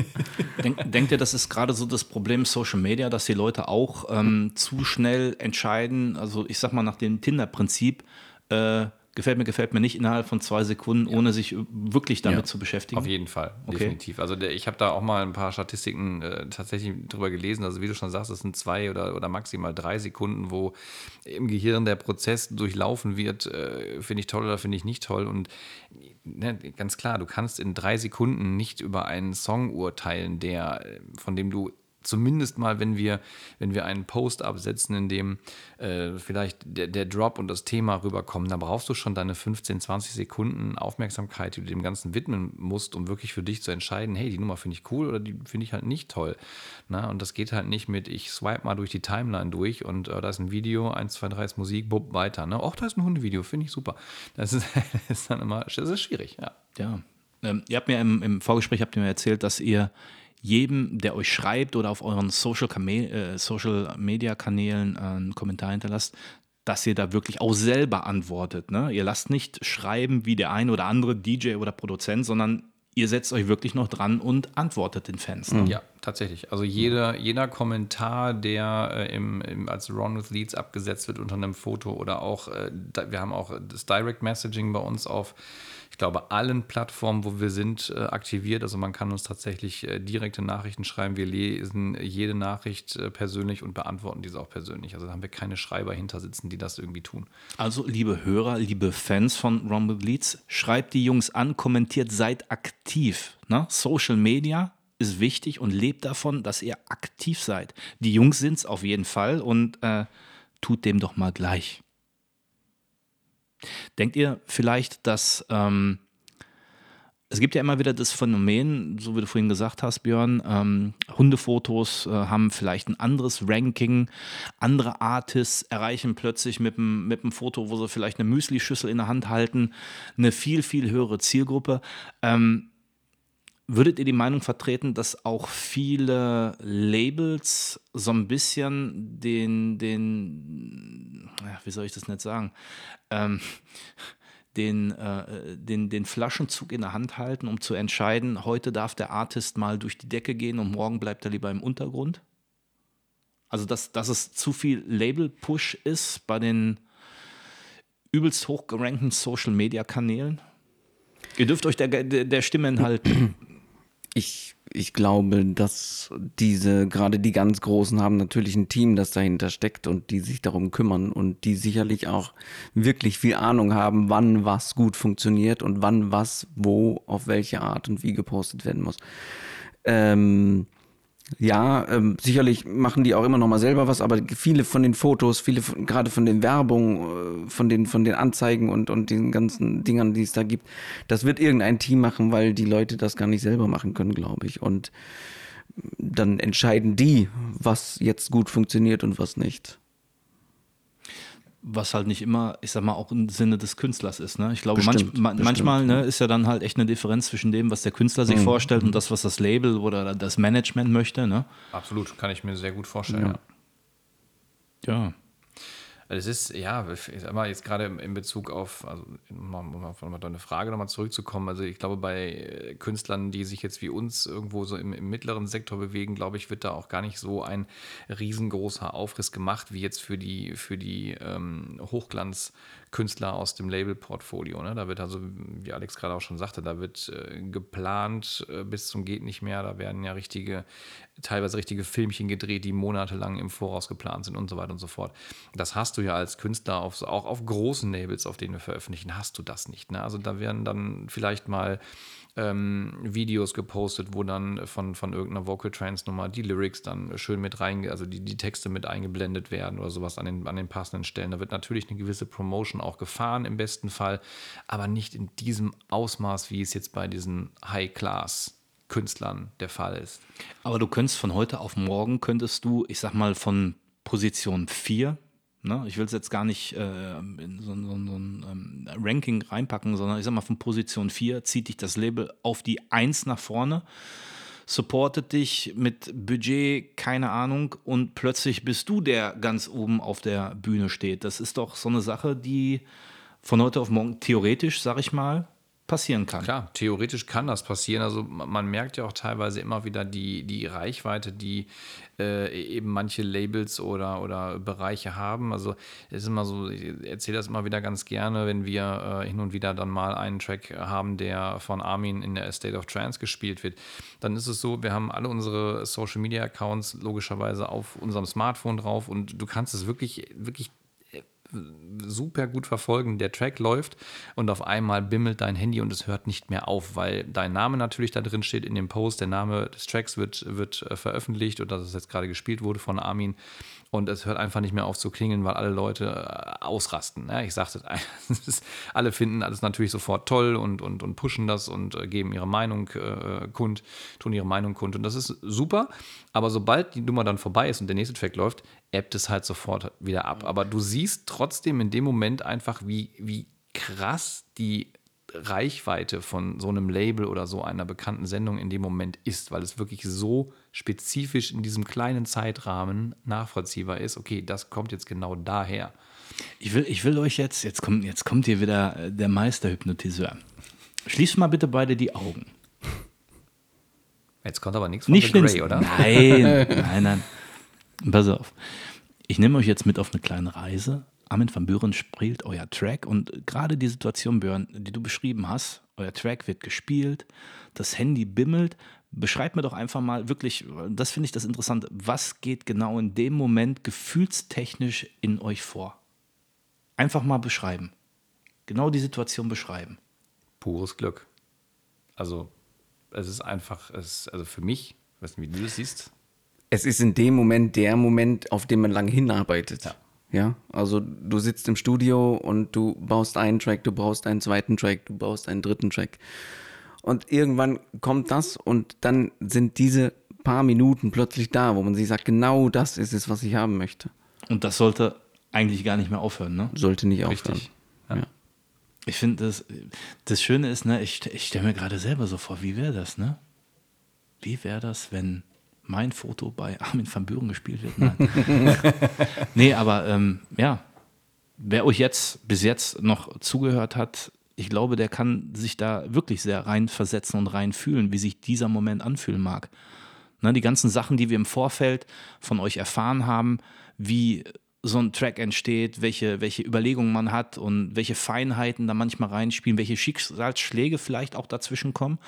Denk, denkt ihr, das ist gerade so das Problem Social Media, dass die Leute auch ähm, zu schnell entscheiden, also ich sag mal nach dem Tinder-Prinzip, äh, gefällt mir, gefällt mir nicht innerhalb von zwei Sekunden, ja. ohne sich wirklich damit ja. zu beschäftigen? Auf jeden Fall, okay. definitiv. Also der, ich habe da auch mal ein paar Statistiken äh, tatsächlich drüber gelesen. Also wie du schon sagst, es sind zwei oder, oder maximal drei Sekunden, wo im Gehirn der Prozess durchlaufen wird. Äh, finde ich toll oder finde ich nicht toll. Und ne, ganz klar, du kannst in drei Sekunden nicht über einen Song urteilen, der, äh, von dem du zumindest mal, wenn wir, wenn wir einen Post absetzen, in dem äh, vielleicht der, der Drop und das Thema rüberkommen, dann brauchst du schon deine 15, 20 Sekunden Aufmerksamkeit, die du dem Ganzen widmen musst, um wirklich für dich zu entscheiden, hey, die Nummer finde ich cool oder die finde ich halt nicht toll. Na, und das geht halt nicht mit, ich swipe mal durch die Timeline durch und äh, da ist ein Video, 1, 2, 3 ist Musik, bupp, weiter. Ne? Auch da ist ein Hundevideo, finde ich super. Das ist, ist dann immer, das ist schwierig, ja. Ja. Ähm, ihr habt mir im, im Vorgespräch habt ihr mir erzählt, dass ihr jedem, der euch schreibt oder auf euren Social, äh, Social Media Kanälen äh, einen Kommentar hinterlasst, dass ihr da wirklich auch selber antwortet. Ne? Ihr lasst nicht schreiben wie der ein oder andere DJ oder Produzent, sondern ihr setzt euch wirklich noch dran und antwortet den Fans. Ne? Ja, tatsächlich. Also jeder, jeder Kommentar, der äh, im, im, als Run with Leads abgesetzt wird unter einem Foto oder auch, äh, da, wir haben auch das Direct Messaging bei uns auf glaube, allen Plattformen, wo wir sind, äh, aktiviert. Also man kann uns tatsächlich äh, direkte Nachrichten schreiben. Wir lesen jede Nachricht äh, persönlich und beantworten diese auch persönlich. Also da haben wir keine Schreiber hinter sitzen, die das irgendwie tun. Also liebe Hörer, liebe Fans von Rumble Leads, schreibt die Jungs an, kommentiert, seid aktiv. Ne? Social Media ist wichtig und lebt davon, dass ihr aktiv seid. Die Jungs sind es auf jeden Fall und äh, tut dem doch mal gleich. Denkt ihr vielleicht, dass ähm, es gibt ja immer wieder das Phänomen, so wie du vorhin gesagt hast, Björn, ähm, Hundefotos äh, haben vielleicht ein anderes Ranking, andere Artists erreichen plötzlich mit einem mit Foto, wo sie vielleicht eine Müsli-Schüssel in der Hand halten, eine viel, viel höhere Zielgruppe. Ähm, Würdet ihr die Meinung vertreten, dass auch viele Labels so ein bisschen den, den, wie soll ich das nicht sagen, ähm, den, äh, den, den Flaschenzug in der Hand halten, um zu entscheiden, heute darf der Artist mal durch die Decke gehen und morgen bleibt er lieber im Untergrund? Also, dass, dass es zu viel Label-Push ist bei den übelst hochgerankten Social-Media-Kanälen? Ihr dürft euch der, der, der Stimme enthalten. Ich, ich glaube, dass diese, gerade die ganz Großen haben natürlich ein Team, das dahinter steckt und die sich darum kümmern und die sicherlich auch wirklich viel Ahnung haben, wann was gut funktioniert und wann was wo auf welche Art und wie gepostet werden muss. Ähm, ja, ähm, sicherlich machen die auch immer noch mal selber was, aber viele von den Fotos, viele von, gerade von den Werbungen, äh, von den von den Anzeigen und und den ganzen Dingern, die es da gibt, das wird irgendein Team machen, weil die Leute das gar nicht selber machen können, glaube ich. Und dann entscheiden die, was jetzt gut funktioniert und was nicht. Was halt nicht immer, ich sag mal, auch im Sinne des Künstlers ist. Ne? Ich glaube, Bestimmt, manch, bestimmt. manchmal ne, ist ja dann halt echt eine Differenz zwischen dem, was der Künstler Mhm. sich vorstellt und das, was das Label oder das Management möchte. Ne? Absolut, kann ich mir sehr gut vorstellen. Ja. Ja. Es ist, ja, ich sag mal, jetzt gerade in Bezug auf, also um um auf deine Frage nochmal zurückzukommen, also ich glaube, bei äh, Künstlern, die sich jetzt wie uns irgendwo so im, im mittleren Sektor bewegen, glaube ich, wird da auch gar nicht so ein riesengroßer Aufriss gemacht, wie jetzt für die, für die ähm, Hochglanzkünstler aus dem Label-Portfolio. Ne? Da wird also, wie Alex gerade auch schon sagte, da wird äh, geplant äh, bis zum geht nicht mehr, da werden ja richtige, teilweise richtige Filmchen gedreht, die monatelang im Voraus geplant sind und so weiter und so fort. Das hast du ja als Künstler auf, auch auf großen Labels, auf denen wir veröffentlichen, hast du das nicht. Ne? Also da werden dann vielleicht mal ähm, Videos gepostet, wo dann von, von irgendeiner Vocal Trance Nummer die Lyrics dann schön mit rein, also die, die Texte mit eingeblendet werden oder sowas an den, an den passenden Stellen. Da wird natürlich eine gewisse Promotion auch gefahren im besten Fall, aber nicht in diesem Ausmaß, wie es jetzt bei diesen High-Class-Künstlern der Fall ist. Aber du könntest von heute auf morgen, könntest du, ich sag mal, von Position 4, ne, ich will es jetzt gar nicht äh, in so, so, so ein ähm, Ranking reinpacken, sondern ich sag mal, von Position 4 zieht dich das Label auf die 1 nach vorne, supportet dich mit Budget, keine Ahnung, und plötzlich bist du der ganz oben auf der Bühne steht. Das ist doch so eine Sache, die von heute auf morgen theoretisch, sag ich mal, passieren kann. Klar, theoretisch kann das passieren. Also ma- man merkt ja auch teilweise immer wieder die, die Reichweite, die äh, eben manche Labels oder, oder Bereiche haben. Also es ist immer so, ich erzähle das immer wieder ganz gerne, wenn wir äh, hin und wieder dann mal einen Track haben, der von Armin in der State of Trance gespielt wird. Dann ist es so, wir haben alle unsere Social Media Accounts logischerweise auf unserem Smartphone drauf und du kannst es wirklich, wirklich super gut verfolgen. Der Track läuft und auf einmal bimmelt dein Handy und es hört nicht mehr auf, weil dein Name natürlich da drin steht in dem Post. Der Name des Tracks wird, wird äh, veröffentlicht dass es jetzt gerade gespielt wurde von Armin. Und es hört einfach nicht mehr auf zu klingeln, weil alle Leute äh, ausrasten. Ja, ich sagte, alle finden alles natürlich sofort toll und, und, und pushen das und äh, geben ihre Meinung äh, kund, tun ihre Meinung kund. Und das ist super. Aber sobald die Nummer dann vorbei ist und der nächste Track läuft, ebbt es halt sofort wieder ab. Aber du siehst trotzdem in dem Moment einfach, wie, wie krass die Reichweite von so einem Label oder so einer bekannten Sendung in dem Moment ist, weil es wirklich so spezifisch in diesem kleinen Zeitrahmen nachvollziehbar ist. Okay, das kommt jetzt genau daher. Ich will, ich will euch jetzt, jetzt kommt, jetzt kommt hier wieder äh, der Meisterhypnotiseur. Schließt mal bitte beide die Augen. Jetzt kommt aber nichts von Nicht The Grey, oder? Nein, nein, nein. Pass auf. Ich nehme euch jetzt mit auf eine kleine Reise. Armin van Buren spielt euer Track und gerade die Situation, Björn, die du beschrieben hast, euer Track wird gespielt, das Handy bimmelt. Beschreib mir doch einfach mal wirklich, das finde ich das Interessante, was geht genau in dem Moment gefühlstechnisch in euch vor? Einfach mal beschreiben. Genau die Situation beschreiben. Pures Glück. Also, es ist einfach, es, also für mich, ich weiß nicht, wie du das siehst, Es ist in dem Moment der Moment, auf den man lange hinarbeitet. Ja. Ja, also du sitzt im Studio und du baust einen Track, du brauchst einen zweiten Track, du baust einen dritten Track. Und irgendwann kommt das und dann sind diese paar Minuten plötzlich da, wo man sich sagt, genau das ist es, was ich haben möchte. Und das sollte eigentlich gar nicht mehr aufhören, ne? Sollte nicht richtig. aufhören. Ja. Ich finde, das, das Schöne ist, ne, ich, ich stelle mir gerade selber so vor, wie wäre das, ne? Wie wäre das, wenn mein Foto bei Armin van Buren gespielt wird? Nein. nee, aber ähm, ja, wer euch jetzt bis jetzt noch zugehört hat, ich glaube, der kann sich da wirklich sehr reinversetzen und reinfühlen, wie sich dieser Moment anfühlen mag. Ne, die ganzen Sachen, die wir im Vorfeld von euch erfahren haben, wie so ein Track entsteht, welche, welche Überlegungen man hat und welche Feinheiten da manchmal reinspielen, welche Schicksalsschläge vielleicht auch dazwischen kommen.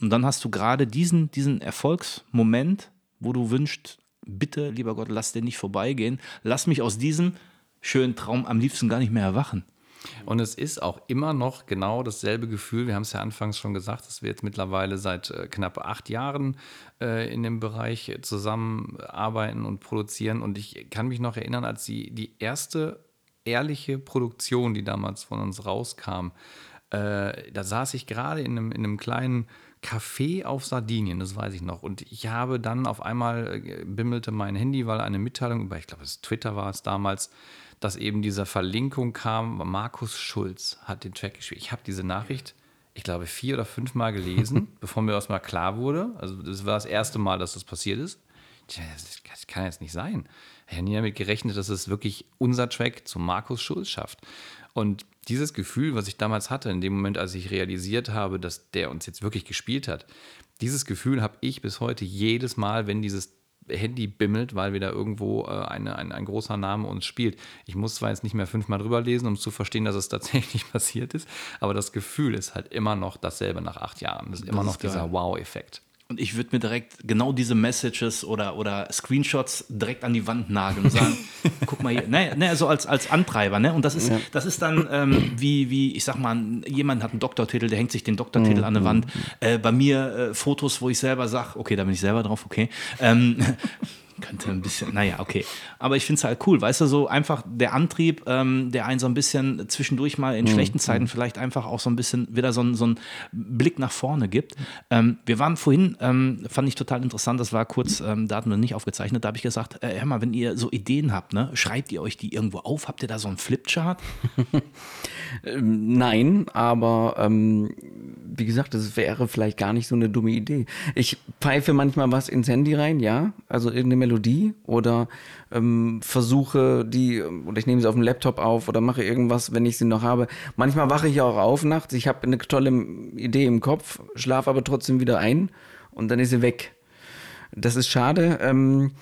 Und dann hast du gerade diesen, diesen Erfolgsmoment, wo du wünschst, bitte, lieber Gott, lass den nicht vorbeigehen. Lass mich aus diesem schönen Traum am liebsten gar nicht mehr erwachen. Und es ist auch immer noch genau dasselbe Gefühl. Wir haben es ja anfangs schon gesagt, dass wir jetzt mittlerweile seit äh, knapp acht Jahren äh, in dem Bereich zusammenarbeiten und produzieren. Und ich kann mich noch erinnern, als die, die erste ehrliche Produktion, die damals von uns rauskam, äh, da saß ich gerade in einem, in einem kleinen Café auf Sardinien, das weiß ich noch. Und ich habe dann auf einmal äh, bimmelte mein Handy, weil eine Mitteilung über, ich glaube, Twitter war es damals, dass eben diese Verlinkung kam, Markus Schulz hat den Track gespielt. Ich habe diese Nachricht, ich glaube, vier oder fünf Mal gelesen, bevor mir das mal klar wurde. Also das war das erste Mal, dass das passiert ist. Das kann jetzt nicht sein. Ich habe nie damit gerechnet, dass es wirklich unser Track zu Markus Schulz schafft. Und dieses Gefühl, was ich damals hatte, in dem Moment, als ich realisiert habe, dass der uns jetzt wirklich gespielt hat, dieses Gefühl habe ich bis heute jedes Mal, wenn dieses Handy bimmelt, weil wieder irgendwo äh, eine, ein, ein großer Name uns spielt. Ich muss zwar jetzt nicht mehr fünfmal drüber lesen, um zu verstehen, dass es tatsächlich passiert ist, aber das Gefühl ist halt immer noch dasselbe nach acht Jahren. Das ist immer das noch ist dieser Wow-Effekt. Und ich würde mir direkt genau diese Messages oder, oder Screenshots direkt an die Wand nageln und sagen, guck mal hier, ne, ne, so als, als Antreiber, ne? Und das ist, ja. das ist dann ähm, wie, wie, ich sag mal, jemand hat einen Doktortitel, der hängt sich den Doktortitel mhm. an die Wand. Äh, bei mir äh, Fotos, wo ich selber sage, okay, da bin ich selber drauf, okay. Ähm, könnte ein bisschen, naja, okay. Aber ich finde es halt cool, weißt du, so einfach der Antrieb, ähm, der einen so ein bisschen zwischendurch mal in mhm. schlechten Zeiten vielleicht einfach auch so ein bisschen wieder so, ein, so einen Blick nach vorne gibt. Ähm, wir waren vorhin, ähm, fand ich total interessant, das war kurz, ähm, da hatten wir nicht aufgezeichnet, da habe ich gesagt, äh, hör mal, wenn ihr so Ideen habt, ne, schreibt ihr euch die irgendwo auf? Habt ihr da so einen Flipchart? Ähm, nein, aber ähm, wie gesagt, das wäre vielleicht gar nicht so eine dumme Idee. Ich pfeife manchmal was ins Handy rein, ja, also irgendeine Melodie oder ähm, versuche die, oder ich nehme sie auf dem Laptop auf oder mache irgendwas, wenn ich sie noch habe. Manchmal wache ich auch auf nachts, ich habe eine tolle Idee im Kopf, schlafe aber trotzdem wieder ein und dann ist sie weg. Das ist schade. Ähm,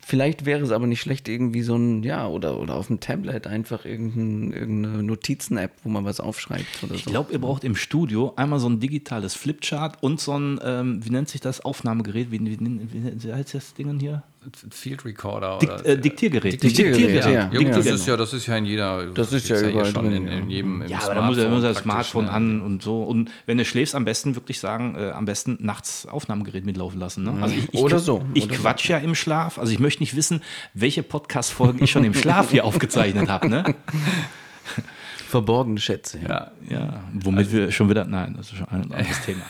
Vielleicht wäre es aber nicht schlecht, irgendwie so ein, ja, oder, oder auf dem Tablet einfach irgendein, irgendeine Notizen-App, wo man was aufschreibt oder Ich glaube, ihr braucht im Studio einmal so ein digitales Flipchart und so ein, ähm, wie nennt sich das, Aufnahmegerät, wie, wie, wie, wie heißt das Ding hier? Field Recorder Dikt, oder äh, Diktiergerät. Diktiergerät, Diktiergerät ja. ja. Das, ist ja, das ist ja in jeder. Das ist ja, überall schon in, in, jedem. Ja, aber da muss er immer das Smartphone ne? an und so. Und wenn du schläfst, am besten wirklich sagen, äh, am besten nachts Aufnahmegerät mitlaufen lassen. Ne? Also ich, ich, oder so. Ich oder quatsch so. ja im Schlaf. Also ich möchte nicht wissen, welche Podcast-Folgen ich schon im Schlaf hier aufgezeichnet habe. Ne? Verborgene Schätze. Ja, ja. ja. Womit also, wir schon wieder. Nein, das ist schon ein anderes Thema.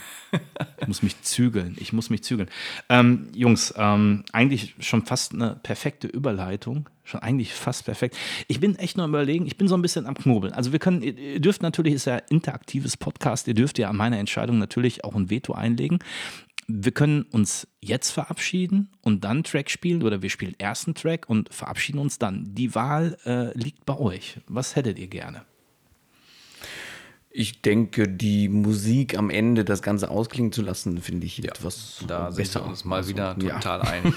Ich muss mich zügeln. Ich muss mich zügeln. Ähm, Jungs, ähm, eigentlich schon fast eine perfekte Überleitung. Schon eigentlich fast perfekt. Ich bin echt nur überlegen, ich bin so ein bisschen am Knobeln. Also wir können, ihr dürft natürlich, ist ja interaktives Podcast, ihr dürft ja an meiner Entscheidung natürlich auch ein Veto einlegen. Wir können uns jetzt verabschieden und dann Track spielen oder wir spielen ersten Track und verabschieden uns dann. Die Wahl äh, liegt bei euch. Was hättet ihr gerne? Ich denke, die Musik am Ende das Ganze ausklingen zu lassen, finde ich ja, etwas da besser. sind wir uns mal wieder total ja. einig.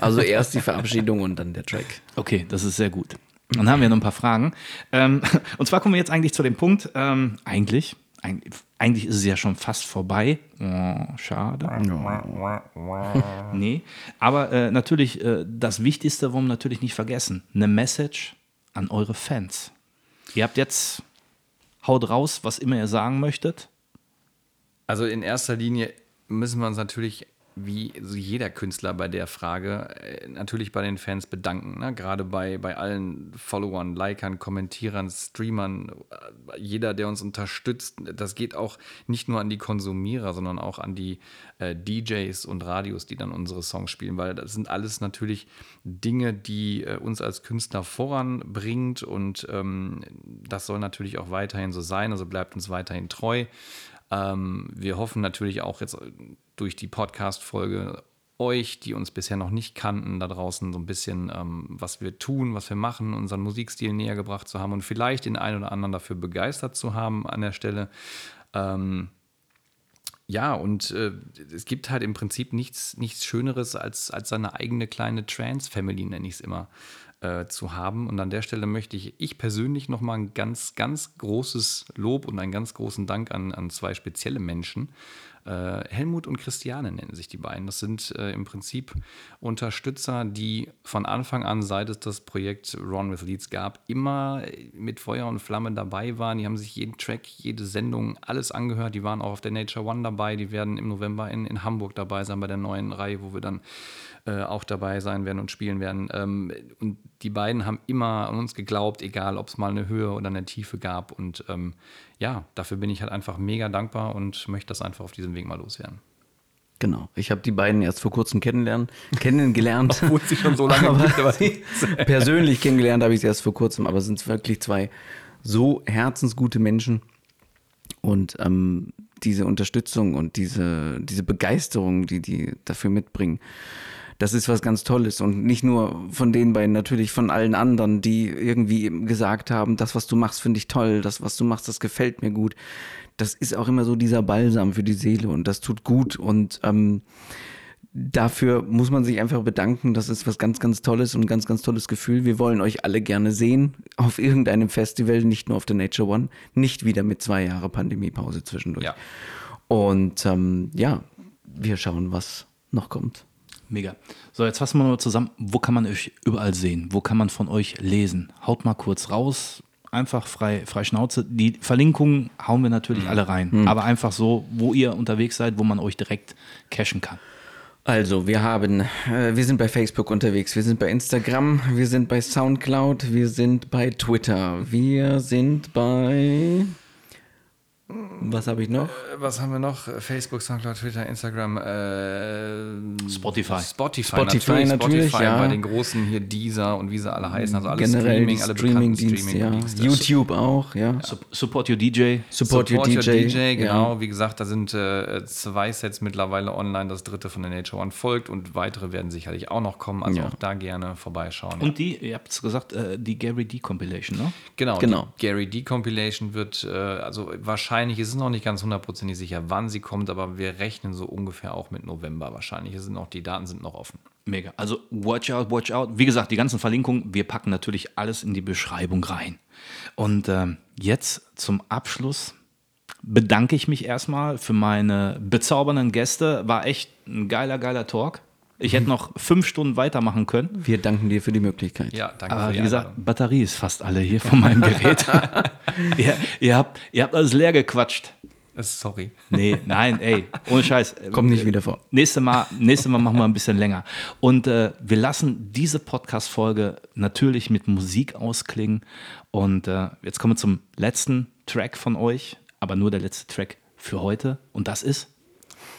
also erst die Verabschiedung und dann der Track. Okay, das ist sehr gut. Dann haben wir noch ein paar Fragen. Ähm, und zwar kommen wir jetzt eigentlich zu dem Punkt, ähm, eigentlich, eigentlich, ist es ja schon fast vorbei. Oh, schade. nee, aber äh, natürlich äh, das Wichtigste wir natürlich nicht vergessen. Eine Message an eure Fans. Ihr habt jetzt haut raus, was immer ihr sagen möchtet. Also in erster Linie müssen wir uns natürlich wie jeder Künstler bei der Frage äh, natürlich bei den Fans bedanken. Ne? Gerade bei, bei allen Followern, Likern, Kommentierern, Streamern, äh, jeder, der uns unterstützt. Das geht auch nicht nur an die Konsumierer, sondern auch an die äh, DJs und Radios, die dann unsere Songs spielen, weil das sind alles natürlich Dinge, die äh, uns als Künstler voranbringt und ähm, das soll natürlich auch weiterhin so sein. Also bleibt uns weiterhin treu. Ähm, wir hoffen natürlich auch jetzt durch die Podcast-Folge euch, die uns bisher noch nicht kannten, da draußen so ein bisschen, ähm, was wir tun, was wir machen, unseren Musikstil näher gebracht zu haben und vielleicht den einen oder anderen dafür begeistert zu haben an der Stelle. Ähm, ja, und äh, es gibt halt im Prinzip nichts, nichts Schöneres als, als seine eigene kleine Trans-Family, nenne ich es immer, äh, zu haben. Und an der Stelle möchte ich, ich persönlich nochmal ein ganz, ganz großes Lob und einen ganz großen Dank an, an zwei spezielle Menschen Helmut und Christiane nennen sich die beiden. Das sind äh, im Prinzip Unterstützer, die von Anfang an, seit es das Projekt Run with Leads gab, immer mit Feuer und Flamme dabei waren. Die haben sich jeden Track, jede Sendung, alles angehört. Die waren auch auf der Nature One dabei. Die werden im November in, in Hamburg dabei sein bei der neuen Reihe, wo wir dann äh, auch dabei sein werden und spielen werden. Ähm, und die beiden haben immer an uns geglaubt, egal ob es mal eine Höhe oder eine Tiefe gab. Und ähm, ja, dafür bin ich halt einfach mega dankbar und möchte das einfach auf diesem Weg mal loswerden. Genau. Ich habe die beiden erst vor kurzem kennenlernen, kennengelernt. Obwohl sie schon so lange aber gibt, aber persönlich kennengelernt habe ich sie erst vor kurzem, aber es sind wirklich zwei so herzensgute Menschen und ähm, diese Unterstützung und diese, diese Begeisterung, die die dafür mitbringen, das ist was ganz Tolles. Und nicht nur von den beiden, natürlich von allen anderen, die irgendwie gesagt haben, das, was du machst, finde ich toll, das, was du machst, das gefällt mir gut. Das ist auch immer so dieser Balsam für die Seele und das tut gut. Und ähm, dafür muss man sich einfach bedanken. Das ist was ganz, ganz Tolles und ein ganz, ganz tolles Gefühl. Wir wollen euch alle gerne sehen auf irgendeinem Festival, nicht nur auf der Nature One, nicht wieder mit zwei Jahre Pandemiepause zwischendurch. Ja. Und ähm, ja, wir schauen, was noch kommt. Mega. So, jetzt fassen wir mal zusammen. Wo kann man euch überall sehen? Wo kann man von euch lesen? Haut mal kurz raus. Einfach frei, frei Schnauze. Die Verlinkungen hauen wir natürlich alle rein. Aber einfach so, wo ihr unterwegs seid, wo man euch direkt cashen kann. Also, wir haben, äh, wir sind bei Facebook unterwegs, wir sind bei Instagram, wir sind bei Soundcloud, wir sind bei Twitter, wir sind bei. Was habe ich noch? Was haben wir noch? Facebook, Soundcloud, Twitter, Instagram, äh, Spotify. Spotify, Spotify natürlich, natürlich, Spotify ja. bei den großen hier Deezer und wie sie alle heißen, also alle Generell Streaming, alle bekannten Streaming-Dienste, ja. Streaming-Dienste. YouTube auch, ja. Sup- Support Your DJ. Support, Your DJ. genau. Ja. Wie gesagt, da sind äh, zwei Sets mittlerweile online. Das dritte von der Nature One folgt und weitere werden sicherlich auch noch kommen. Also Ja. auch da gerne vorbeischauen. Und die, ihr habt es gesagt, äh, die Gary D Compilation, ne? Genau, Genau. die Gary D Compilation wird, äh, also wahrscheinlich, es ist noch nicht ganz hundertprozentig sicher, wann sie kommt, aber wir rechnen so ungefähr auch mit November wahrscheinlich. Es sind noch, die Daten sind noch offen. Mega. Also watch out, watch out. Wie gesagt, die ganzen Verlinkungen, wir packen natürlich alles in die Beschreibung rein. Und ähm, jetzt zum Abschluss bedanke ich mich erstmal für meine bezaubernden Gäste. War echt ein geiler, geiler Talk. Ich hätte noch fünf Stunden weitermachen können. Wir danken dir für die Möglichkeit. Ja, danke Aber für die wie gesagt, Einladung. Batterie ist fast alle hier von meinem Gerät. ihr, ihr, habt, ihr habt alles leer gequatscht. Äh, Sorry. Nee, nein, ey, ohne Scheiß. Kommt nicht wieder vor. Nächste Mal, nächste Mal machen wir ein bisschen länger. Und äh, wir lassen diese Podcast-Folge natürlich mit Musik ausklingen. Und äh, jetzt kommen wir zum letzten Track von euch, aber nur der letzte Track für heute. Und das ist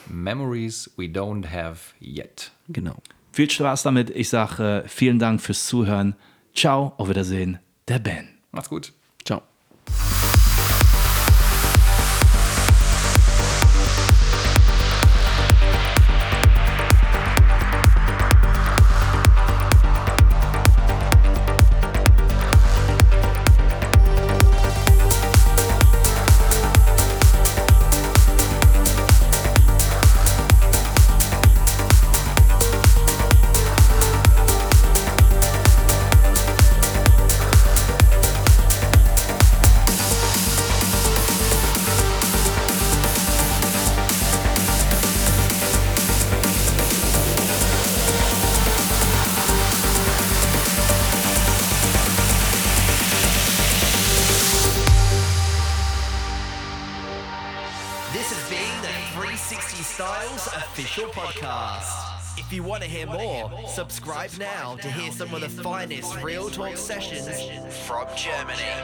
Memories we don't have yet. Genau. viel Spaß damit. Ich sage äh, vielen Dank fürs Zuhören. Ciao, auf Wiedersehen, der Ben. Macht's gut. Finest real talk sessions from Germany.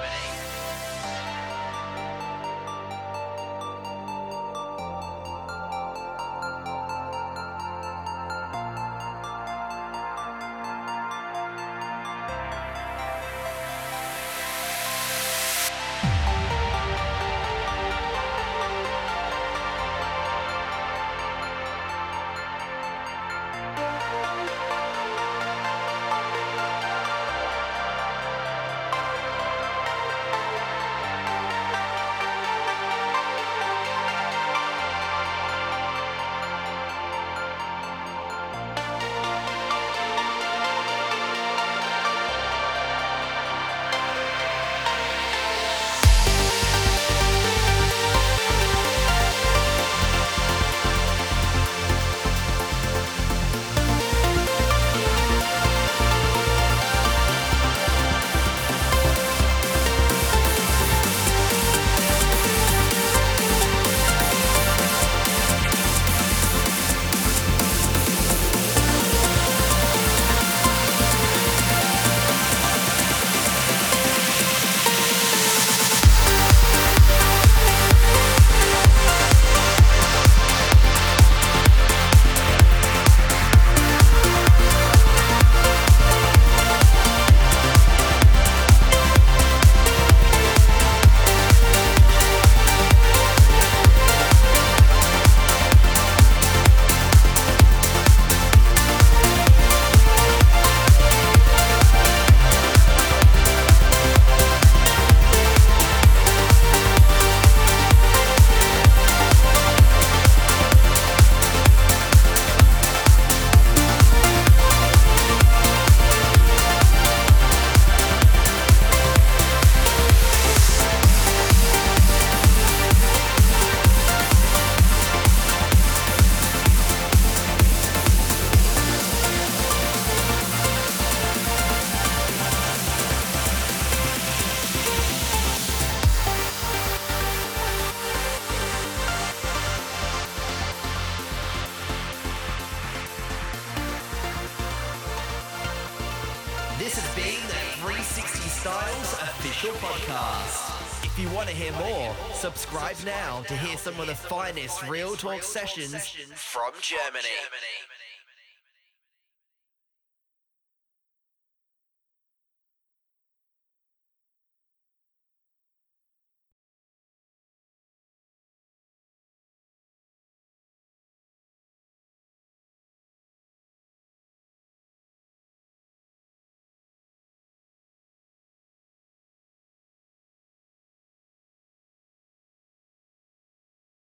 Subscribe now to hear some of the finest Real Talk sessions from Germany.